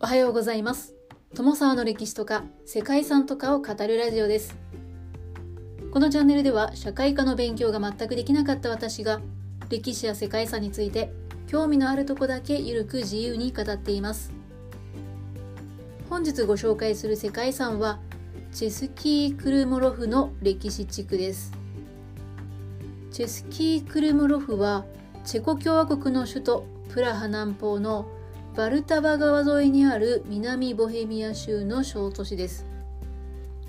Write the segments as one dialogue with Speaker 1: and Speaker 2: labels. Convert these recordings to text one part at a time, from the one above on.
Speaker 1: おはようございます。友沢の歴史とか世界遺産とかを語るラジオです。このチャンネルでは社会科の勉強が全くできなかった私が歴史や世界遺産について興味のあるとこだけゆるく自由に語っています。本日ご紹介する世界遺産はチェスキー・クルモロフの歴史地区です。チェスキー・クルモロフはチェコ共和国の首都プラハ南方のバルタバ川沿いにある南ボヘミア州の小都市です。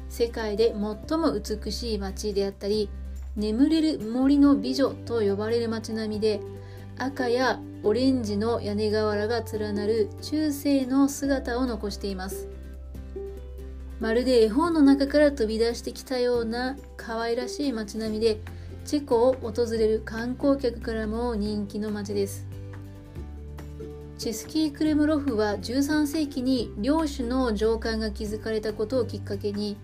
Speaker 1: 世界で最も美しい街であったり眠れる森の美女と呼ばれる街並みで赤やオレンジの屋根瓦が連なる中世の姿を残しています。まるで絵本の中から飛び出してきたような可愛らしい街並みでチェコを訪れる観光客からも人気の街です。チェスキー・クレムロフは13世紀に領主の上官が築かれたことをきっかけに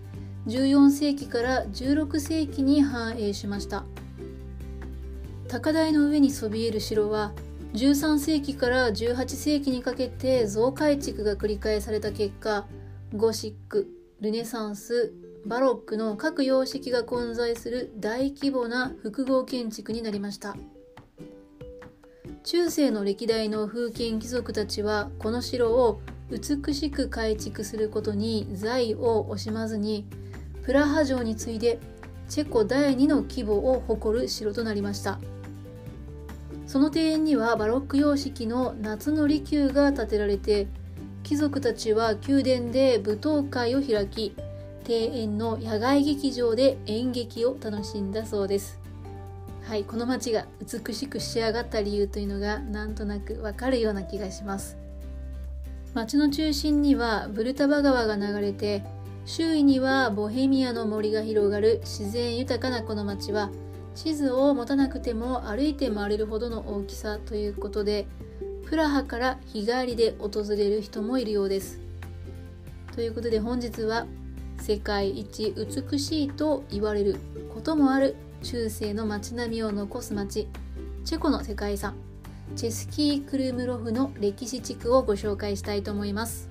Speaker 1: 14世紀から16世紀に繁栄しました。高台の上にそびえる城は13世紀から18世紀にかけて増改築が繰り返された結果ゴシックルネサンスバロックの各様式が混在する大規模な複合建築になりました。中世の歴代の封建貴族たちはこの城を美しく改築することに財を惜しまずにプラハ城に次いでチェコ第2の規模を誇る城となりました。その庭園にはバロック様式の夏の離宮が建てられて貴族たちは宮殿で舞踏会を開き庭園の野外劇場で演劇を楽しんだそうです。はいこの街が美しく仕上がった理由というのがなんとなくわかるような気がします。街の中心にはブルタバ川が流れて周囲にはボヘミアの森が広がる自然豊かなこの街は地図を持たなくても歩いて回れるほどの大きさということでプラハから日帰りで訪れる人もいるようです。ということで本日は世界一美しいと言われることもある中世の街並みを残す街チェコの世界遺産チェスキー・クルムロフの歴史地区をご紹介したいと思います。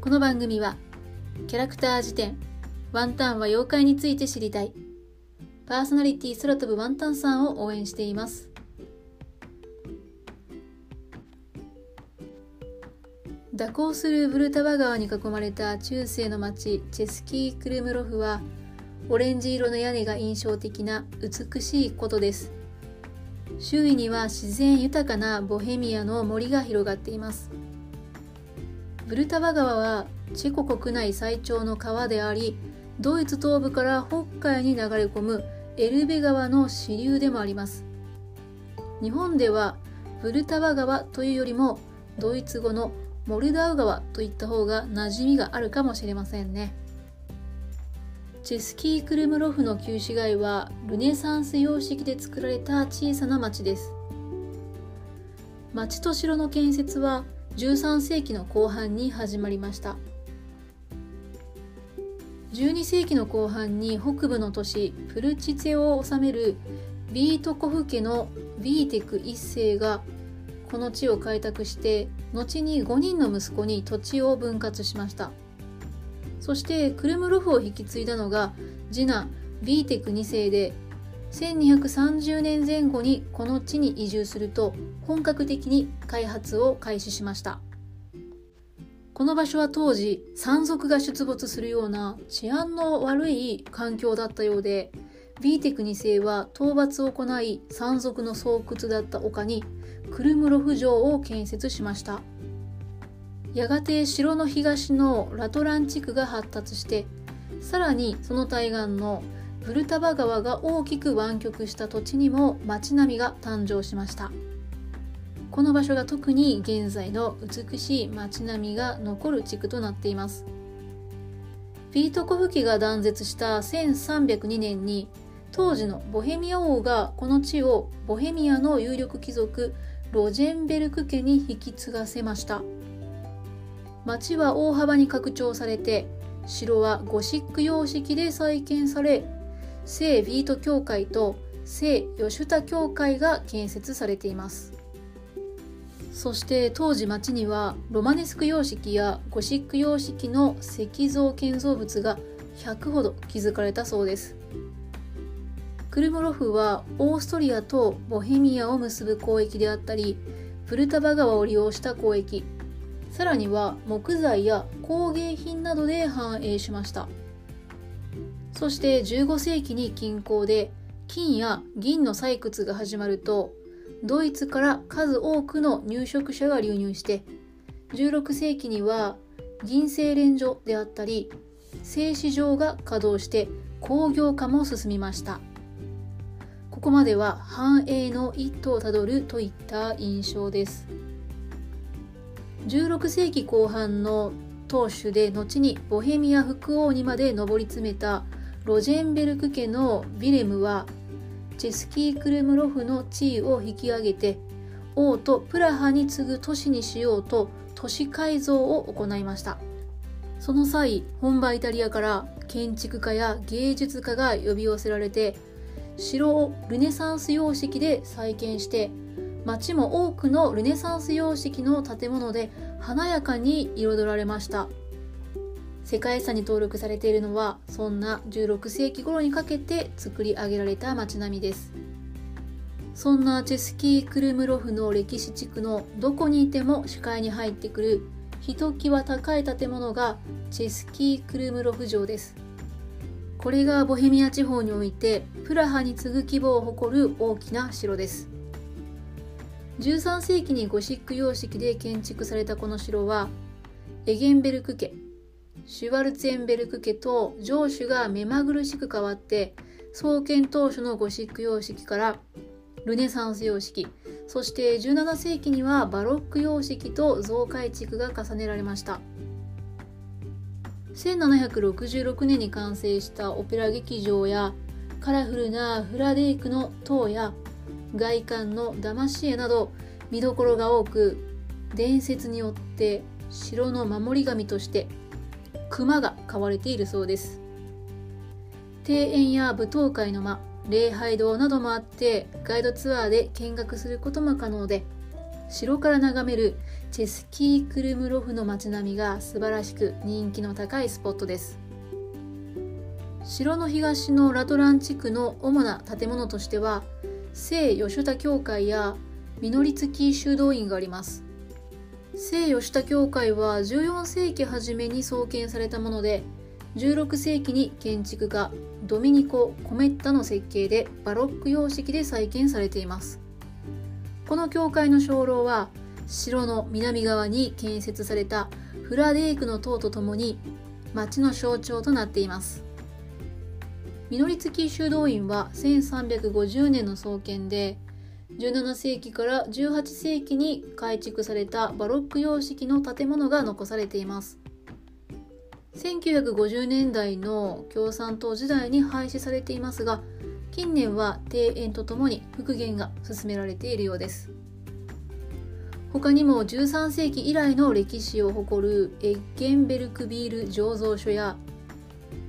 Speaker 1: この番組はキャラクター辞典ワンタンは妖怪について知りたいパーソナリティ空飛ぶワンタンさんを応援しています。蛇行するブルタバ川に囲まれた中世の町チェスキー・クルムロフはオレンジ色の屋根が印象的な美しいことです。周囲には自然豊かなボヘミアの森が広がっています。ブルタバ川はチェコ国内最長の川でありドイツ東部から北海に流れ込むエルベ川の支流でもあります。日本ではブルタバ川というよりもドイツ語のモルダウ川といった方が馴染みがあるかもしれませんね。チェスキー・クルムロフの旧市街はルネサンス様式で作られた小さな町です。町と城の建設は13世紀の後半に始まりました。12世紀の後半に北部の都市プルチツェを治めるビートコフ家のビーテク一世がこの地を開拓して後に5人の息子に土地を分割しました。そしてクルムロフを引き継いだのが次男ビーテク2世で1230年前後にこの地に移住すると本格的に開発を開始しました。この場所は当時山賊が出没するような治安の悪い環境だったようでビーテク2世は討伐を行い山賊の巣窟だった丘にクルムロフ城を建設しました。やがて城の東のラトラン地区が発達してさらにその対岸のブルタバ川が大きく湾曲した土地にも町並みが誕生しました。この場所が特に現在の美しい町並みが残る地区となっています。ビートコフ家が断絶した1302年に当時のボヘミア王がこの地をボヘミアの有力貴族ロジェンベルク家に引き継がせました。町は大幅に拡張されて城はゴシック様式で再建され聖ビート教会と聖ヨシュタ教会が建設されています。そして当時町にはロマネスク様式やゴシック様式の石像建造物が100ほど築かれたそうです。クルムロフはオーストリアとボヘミアを結ぶ交易であったりプルタバ川を利用した交易。さらには木材や工芸品などで繁栄しました。そして15世紀に近郊で金や銀の採掘が始まるとドイツから数多くの入植者が流入して16世紀には銀精錬所であったり製糸場が稼働して工業化も進みました。ここまでは繁栄の一途をたどるといった印象です。16世紀後半の当主で後にボヘミア副王にまで上り詰めたロジェンベルク家のヴィレムはチェスキー・クルムロフの地位を引き上げて王とプラハに次ぐ都市にしようと都市改造を行いました。その際本場イタリアから建築家や芸術家が呼び寄せられて城をルネサンス様式で再建して街も多くのルネサンス様式の建物で華やかに彩られました。世界遺産に登録されているのはそんな16世紀頃にかけて作り上げられた街並みです。そんなチェスキー・クルムロフの歴史地区のどこにいても視界に入ってくるひときわ高い建物がチェスキー・クルムロフ城です。これがボヘミア地方においてプラハに次ぐ規模を誇る大きな城です。13世紀にゴシック様式で建築されたこの城はエゲンベルク家シュワルツェンベルク家と城主が目まぐるしく変わって創建当初のゴシック様式からルネサンス様式そして17世紀にはバロック様式と増改築が重ねられました。1766年に完成したオペラ劇場やカラフルなフラデイクの塔や外観のダマシエなど見どころが多く伝説によって城の守り神として熊が飼われているそうです。庭園や舞踏会の間礼拝堂などもあってガイドツアーで見学することも可能で城から眺めるチェスキー・クルムロフの街並みが素晴らしく人気の高いスポットです。城の東のラトラン地区の主な建物としては聖ヨシュタ教会やミノリツキー修道院があります。聖ヨシュタ教会は14世紀初めに創建されたもので16世紀に建築家ドミニコ・コメッタの設計でバロック様式で再建されています。この教会の鐘楼は城の南側に建設されたフラデークの塔とともに町の象徴となっています。ミノリツキ修道院は1350年の創建で17世紀から18世紀に改築されたバロック様式の建物が残されています。1950年代の共産党時代に廃止されていますが近年は庭園とともに復元が進められているようです。他にも13世紀以来の歴史を誇るエッゲンベルクビール醸造所や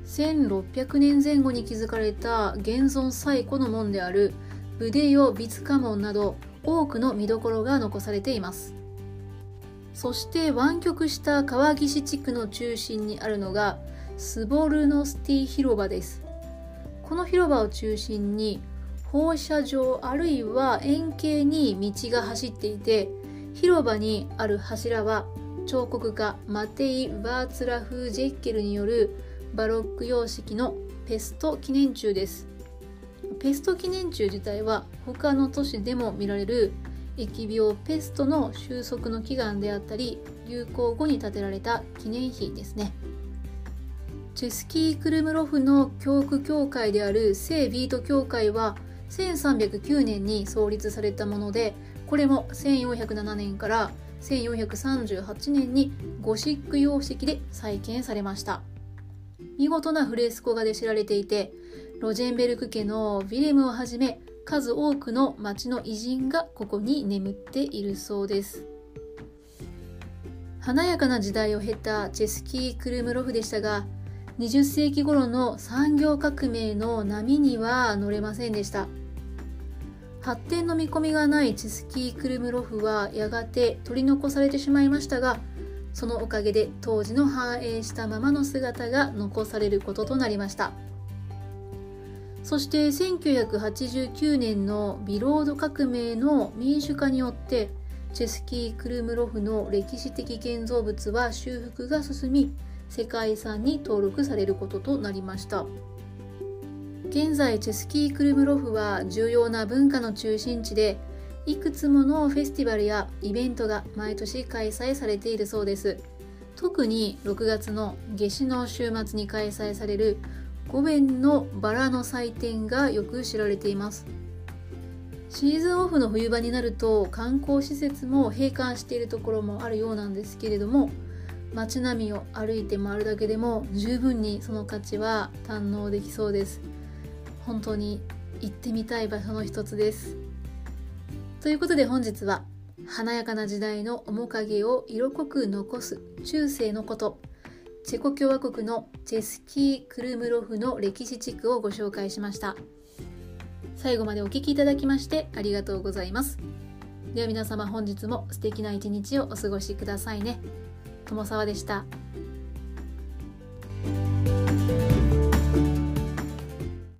Speaker 1: 1600年前後に築かれた現存最古の門であるブデヨ・ビツカ門など多くの見どころが残されています。そして湾曲した川岸地区の中心にあるのがスボルノスティ広場です。この広場を中心に放射状あるいは円形に道が走っていて広場にある柱は彫刻家マテイ・バーツラフ・ジェッケルによるバロック様式のペスト記念柱です。ペスト記念柱自体は他の都市でも見られる疫病ペストの収束の祈願であったり流行後に建てられた記念碑ですね。チェスキー・クルムロフの教区教会である聖ビート教会は1309年に創立されたものでこれも1407年から1438年にゴシック様式で再建されました。見事なフレスコ画で知られていてロジェンベルク家のヴィレムをはじめ数多くの町の偉人がここに眠っているそうです。華やかな時代を経たチェスキー・クルムロフでしたが20世紀頃の産業革命の波には乗れませんでした。発展の見込みがないチスキー・クルムロフはやがて取り残されてしまいましたがそのおかげで当時の繁栄したままの姿が残されることとなりました。そして1989年のビロード革命の民主化によってチェスキー・クルムロフの歴史的建造物は修復が進み世界遺産に登録されることとなりました。現在チェスキー・クルムロフは重要な文化の中心地でいくつものフェスティバルやイベントが毎年開催されているそうです。特に6月の夏至の週末に開催される五弁のバラの祭典がよく知られています。シーズンオフの冬場になると観光施設も閉館しているところもあるようなんですけれども街並みを歩いて回るだけでも十分にその価値は堪能できそうです。本当に行ってみたい場所の一つです。ということで本日は華やかな時代の面影を色濃く残す中世のことチェコ共和国のチェスキー・クルムロフの歴史地区をご紹介しました。最後までお聴きいただきましてありがとうございます。では皆様本日も素敵な一日をお過ごしくださいね。友沢でした。